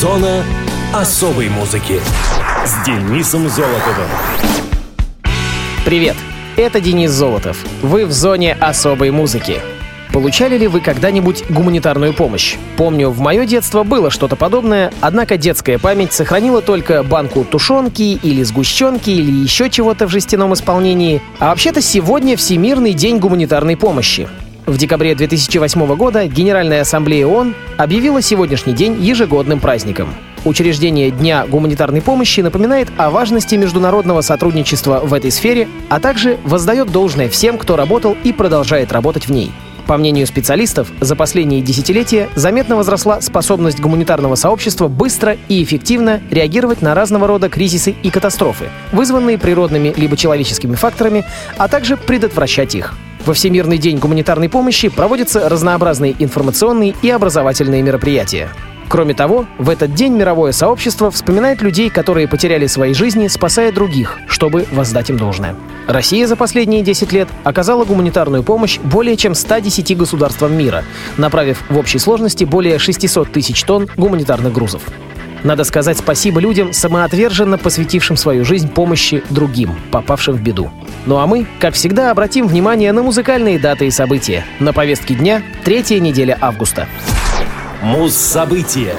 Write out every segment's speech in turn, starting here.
Зона особой музыки с Денисом Золотовым. Привет, это Денис Золотов. Вы в зоне особой музыки. Получали ли вы когда-нибудь гуманитарную помощь? Помню, в мое детство было что-то подобное, однако детская память сохранила только банку тушенки или сгущенки или еще чего-то в жестяном исполнении. А вообще-то сегодня Всемирный день гуманитарной помощи. В декабре 2008 года Генеральная Ассамблея ООН объявила сегодняшний день ежегодным праздником. Учреждение Дня гуманитарной помощи напоминает о важности международного сотрудничества в этой сфере, а также воздает должное всем, кто работал и продолжает работать в ней. По мнению специалистов, за последние десятилетия заметно возросла способность гуманитарного сообщества быстро и эффективно реагировать на разного рода кризисы и катастрофы, вызванные природными либо человеческими факторами, а также предотвращать их. Во Всемирный день гуманитарной помощи проводятся разнообразные информационные и образовательные мероприятия. Кроме того, в этот день мировое сообщество вспоминает людей, которые потеряли свои жизни, спасая других, чтобы воздать им должное. Россия за последние 10 лет оказала гуманитарную помощь более чем 110 государствам мира, направив в общей сложности более 600 тысяч тонн гуманитарных грузов. Надо сказать спасибо людям, самоотверженно посвятившим свою жизнь помощи другим, попавшим в беду. Ну а мы, как всегда, обратим внимание на музыкальные даты и события. На повестке дня третья неделя августа. Муз-события.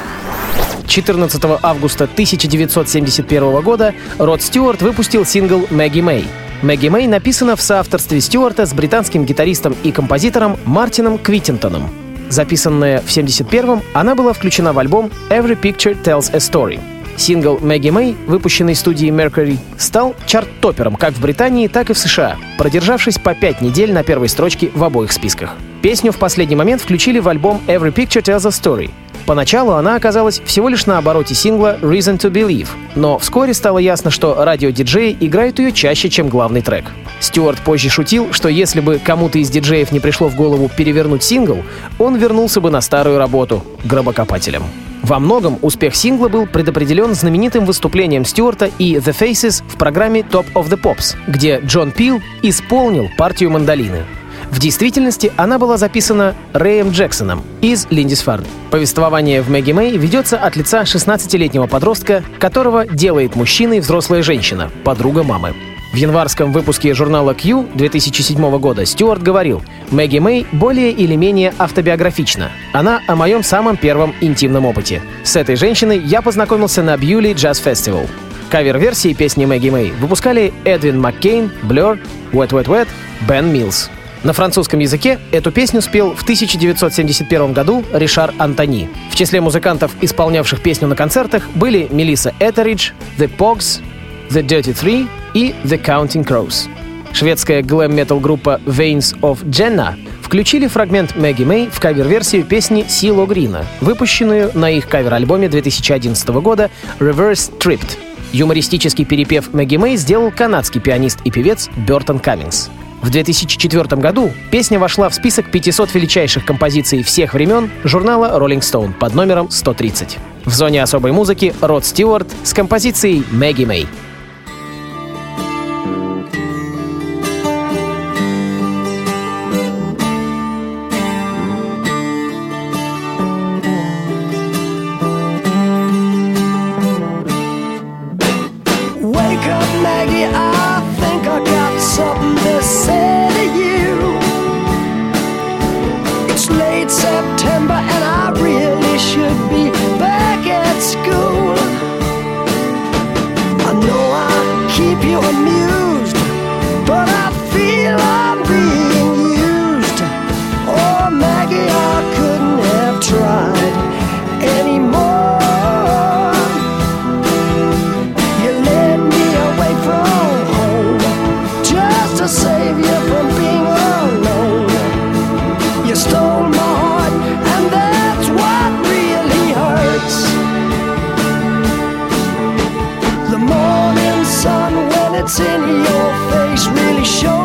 14 августа 1971 года Род Стюарт выпустил сингл «Мэгги Мэй». «Мэгги Мэй» написана в соавторстве Стюарта с британским гитаристом и композитором Мартином Квиттинтоном. Записанная в 71-м, она была включена в альбом «Every Picture Tells a Story». Сингл «Мэгги Мэй», выпущенный студией Mercury, стал чарт-топером как в Британии, так и в США, продержавшись по пять недель на первой строчке в обоих списках. Песню в последний момент включили в альбом «Every Picture Tells a Story», Поначалу она оказалась всего лишь на обороте сингла «Reason to Believe», но вскоре стало ясно, что радиодиджеи играют ее чаще, чем главный трек. Стюарт позже шутил, что если бы кому-то из диджеев не пришло в голову перевернуть сингл, он вернулся бы на старую работу — гробокопателем. Во многом успех сингла был предопределен знаменитым выступлением Стюарта и The Faces в программе Top of the Pops, где Джон Пил исполнил партию мандолины. В действительности она была записана Рэем Джексоном из Линдисфарн. Повествование в Мэгги Мэй ведется от лица 16-летнего подростка, которого делает мужчиной взрослая женщина, подруга мамы. В январском выпуске журнала Q 2007 года Стюарт говорил, «Мэгги Мэй более или менее автобиографична. Она о моем самом первом интимном опыте. С этой женщиной я познакомился на Бьюли Джаз Фестивал. Кавер-версии песни Мэгги Мэй выпускали Эдвин Маккейн, Blur, Wet Wet Wet, Бен Милс. На французском языке эту песню спел в 1971 году Ришар Антони. В числе музыкантов, исполнявших песню на концертах, были Мелисса Этеридж, The Pogs, The Dirty Three и The Counting Crows. Шведская глэм-метал группа Veins of Jenna включили фрагмент Мэгги Мэй в кавер-версию песни Сило Грина, выпущенную на их кавер-альбоме 2011 года Reverse Tripped. Юмористический перепев Мэгги Мэй сделал канадский пианист и певец Бертон Каммингс. В 2004 году песня вошла в список 500 величайших композиций всех времен журнала Rolling Stone под номером 130. В зоне особой музыки Род Стюарт с композицией «Мэгги Мэй». late September and I really should be back at school. I know I keep you amused. really show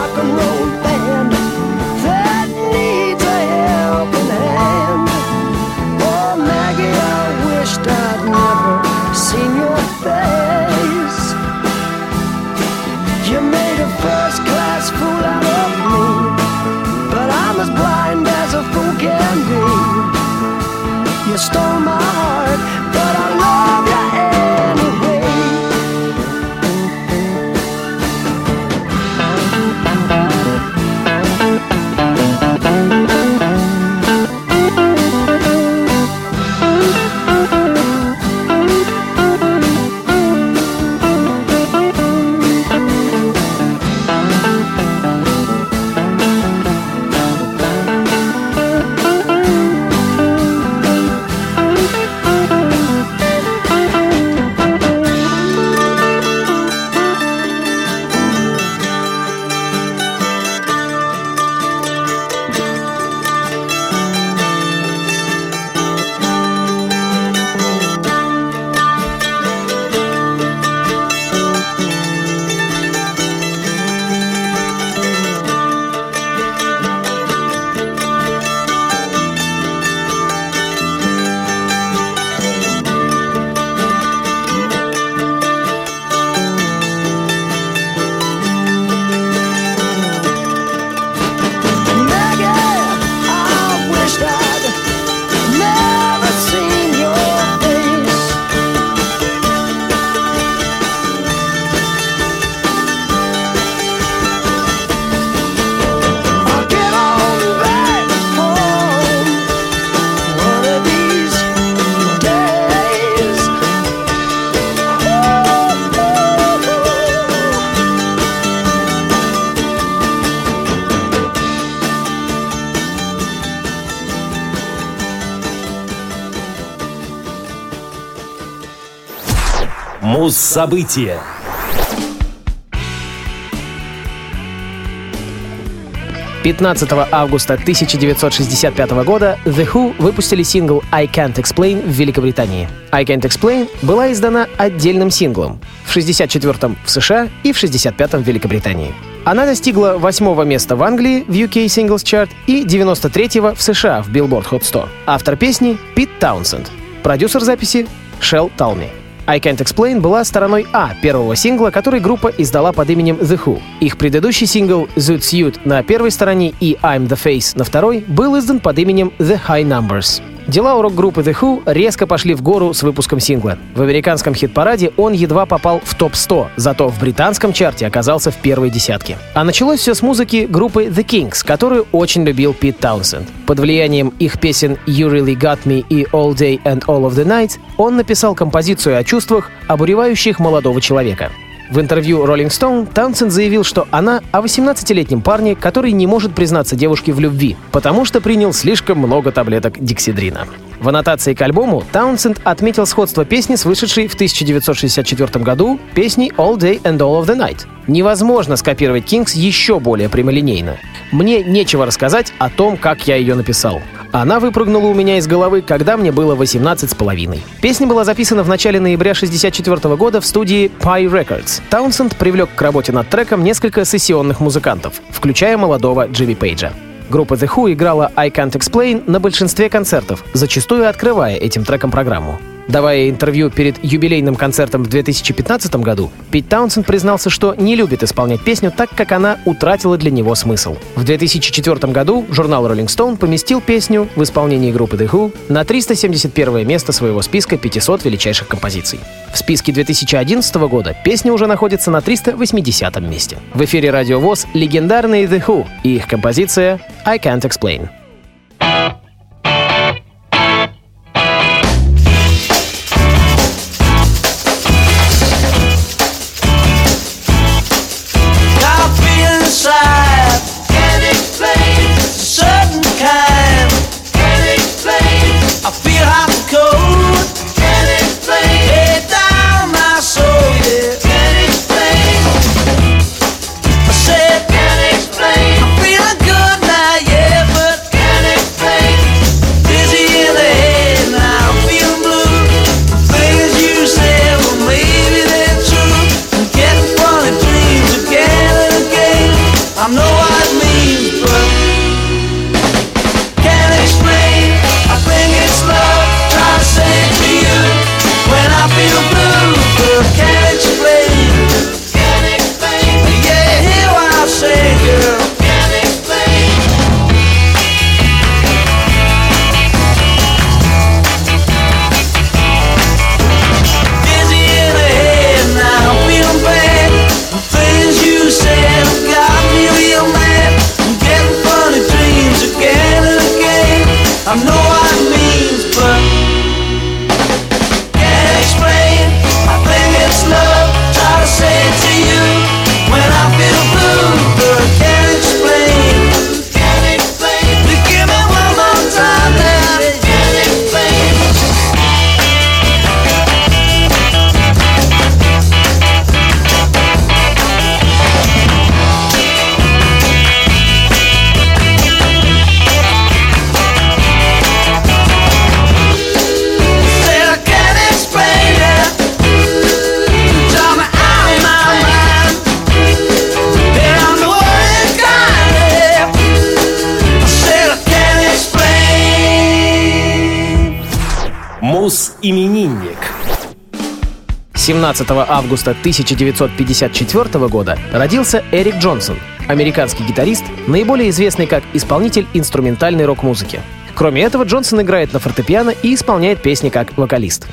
rock and roll band that needs a helping hand. Oh, Maggie, I wished I'd never seen your face. You made a first class fool out of me, but I'm as blind as a fool can be. You stole Муз-события. 15 августа 1965 года The Who выпустили сингл I Can't Explain в Великобритании. I Can't Explain была издана отдельным синглом в 64-м в США и в 65-м в Великобритании. Она достигла восьмого места в Англии в UK Singles Chart и 93-го в США в Billboard Hot 100. Автор песни — Пит Таунсенд. Продюсер записи — Шел Талми. I Can't Explain была стороной А первого сингла, который группа издала под именем The Who. Их предыдущий сингл Zoot Suit на первой стороне и I'm the Face на второй был издан под именем The High Numbers. Дела у рок-группы The Who резко пошли в гору с выпуском сингла. В американском хит-параде он едва попал в топ-100, зато в британском чарте оказался в первой десятке. А началось все с музыки группы The Kings, которую очень любил Пит Таунсенд. Под влиянием их песен You Really Got Me и All Day and All of the Night он написал композицию о чувствах, обуревающих молодого человека. В интервью Rolling Stone Таунсенд заявил, что она о 18-летнем парне, который не может признаться девушке в любви, потому что принял слишком много таблеток диксидрина. В аннотации к альбому Таунсенд отметил сходство песни с вышедшей в 1964 году песней «All Day and All of the Night». Невозможно скопировать Кингс еще более прямолинейно. Мне нечего рассказать о том, как я ее написал. Она выпрыгнула у меня из головы, когда мне было 18 с половиной. Песня была записана в начале ноября 1964 года в студии Pie Records. Таунсенд привлек к работе над треком несколько сессионных музыкантов, включая молодого Джимми Пейджа. Группа The Who играла I Can't Explain на большинстве концертов, зачастую открывая этим треком программу. Давая интервью перед юбилейным концертом в 2015 году, Пит Таунсенд признался, что не любит исполнять песню так, как она утратила для него смысл. В 2004 году журнал Rolling Stone поместил песню в исполнении группы The Who на 371 место своего списка 500 величайших композиций. В списке 2011 года песня уже находится на 380 месте. В эфире Радио ВОЗ легендарные The Who и их композиция «I Can't Explain». 17 августа 1954 года родился Эрик Джонсон, американский гитарист, наиболее известный как исполнитель инструментальной рок-музыки. Кроме этого, Джонсон играет на фортепиано и исполняет песни как вокалист.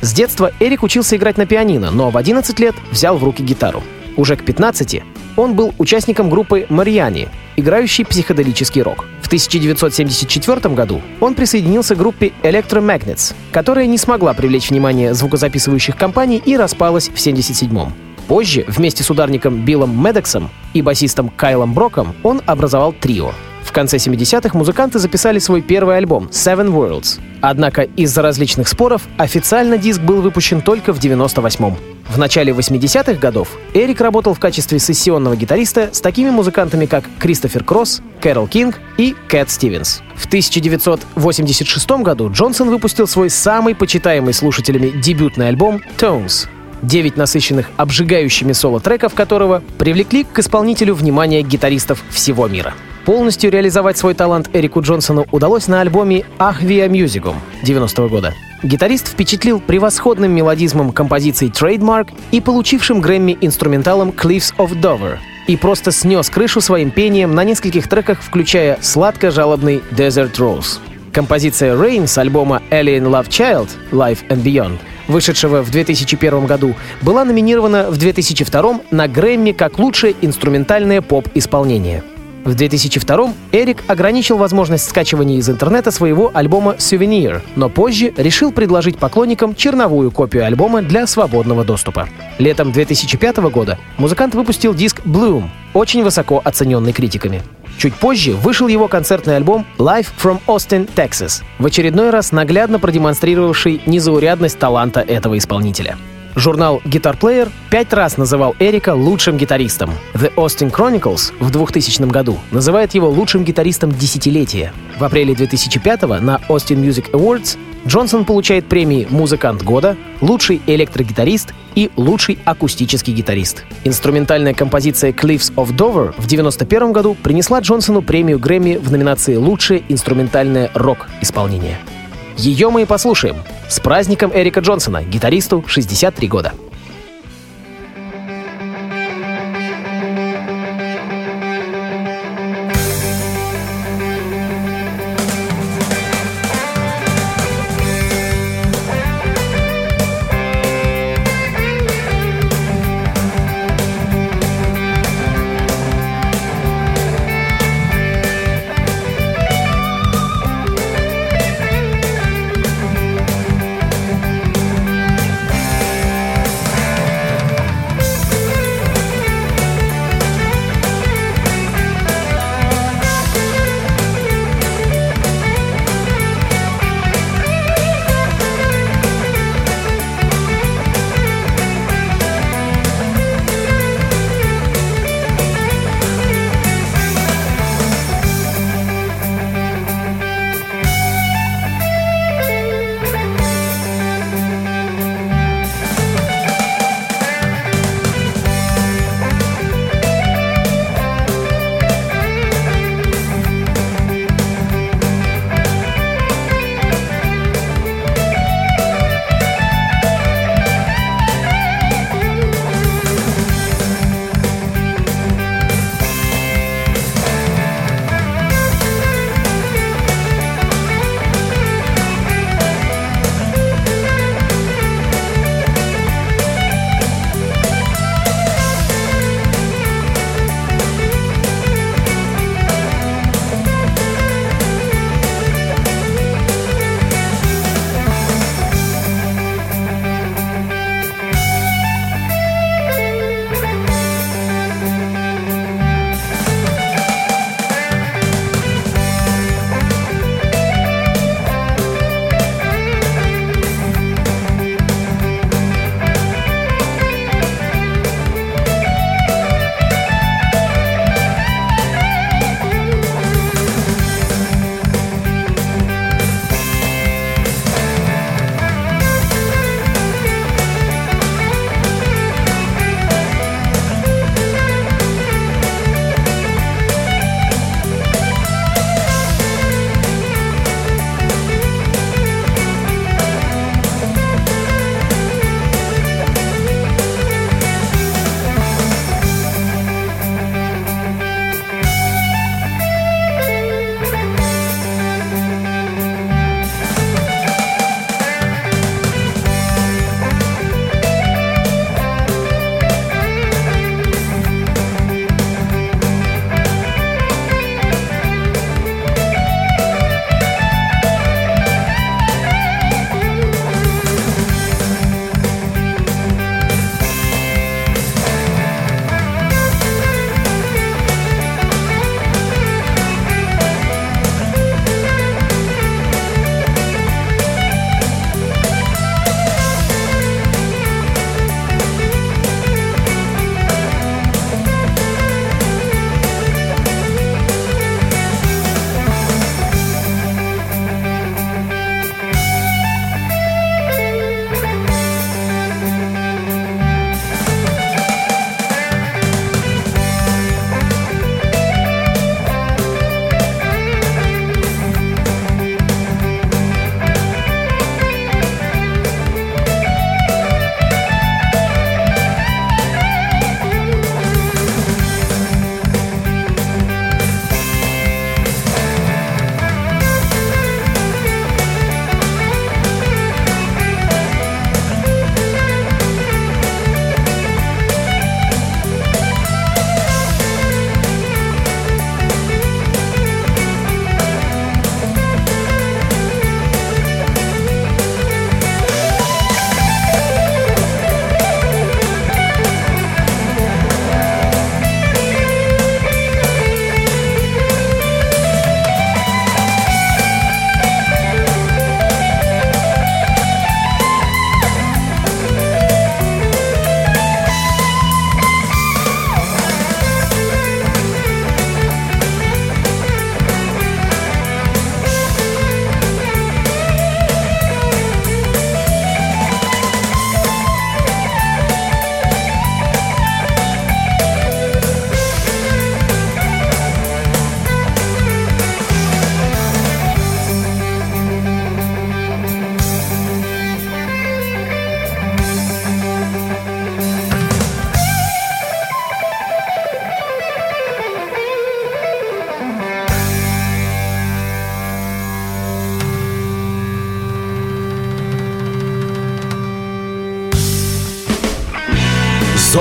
С детства Эрик учился играть на пианино, но в 11 лет взял в руки гитару. Уже к 15 он был участником группы «Мариани», играющей психоделический рок. В 1974 году он присоединился к группе Electromagnets, которая не смогла привлечь внимание звукозаписывающих компаний и распалась в 1977 Позже, вместе с ударником Биллом Медексом и басистом Кайлом Броком, он образовал трио. В конце 70-х музыканты записали свой первый альбом «Seven Worlds». Однако из-за различных споров официально диск был выпущен только в 98-м. В начале 80-х годов Эрик работал в качестве сессионного гитариста с такими музыкантами, как Кристофер Кросс, Кэрол Кинг и Кэт Стивенс. В 1986 году Джонсон выпустил свой самый почитаемый слушателями дебютный альбом «Tones», девять насыщенных обжигающими соло-треков которого привлекли к исполнителю внимание гитаристов всего мира. Полностью реализовать свой талант Эрику Джонсону удалось на альбоме «Ах Виа Мюзикум» 90 года. Гитарист впечатлил превосходным мелодизмом композиций «Trademark» и получившим Грэмми инструменталом «Cliffs of Dover», и просто снес крышу своим пением на нескольких треках, включая сладко-жалобный «Desert Rose». Композиция «Rain» с альбома Alien Love Child «Life and Beyond», вышедшего в 2001 году, была номинирована в 2002 на Грэмми как лучшее инструментальное поп-исполнение. В 2002 Эрик ограничил возможность скачивания из интернета своего альбома «Souvenir», но позже решил предложить поклонникам черновую копию альбома для свободного доступа. Летом 2005 года музыкант выпустил диск «Bloom», очень высоко оцененный критиками. Чуть позже вышел его концертный альбом Live from Austin, Texas, в очередной раз наглядно продемонстрировавший незаурядность таланта этого исполнителя. Журнал Guitar Player пять раз называл Эрика лучшим гитаристом. The Austin Chronicles в 2000 году называет его лучшим гитаристом десятилетия. В апреле 2005 на Austin Music Awards Джонсон получает премии «Музыкант года», «Лучший электрогитарист» и «Лучший акустический гитарист». Инструментальная композиция «Cliffs of Dover» в 1991 году принесла Джонсону премию Грэмми в номинации «Лучшее инструментальное рок-исполнение». Ее мы и послушаем. С праздником Эрика Джонсона, гитаристу 63 года.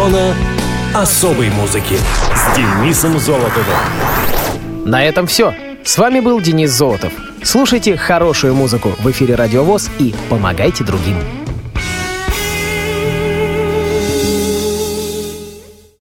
Зона особой музыки с Денисом Золотовым. На этом все. С вами был Денис Золотов. Слушайте хорошую музыку в эфире Радиовоз и помогайте другим.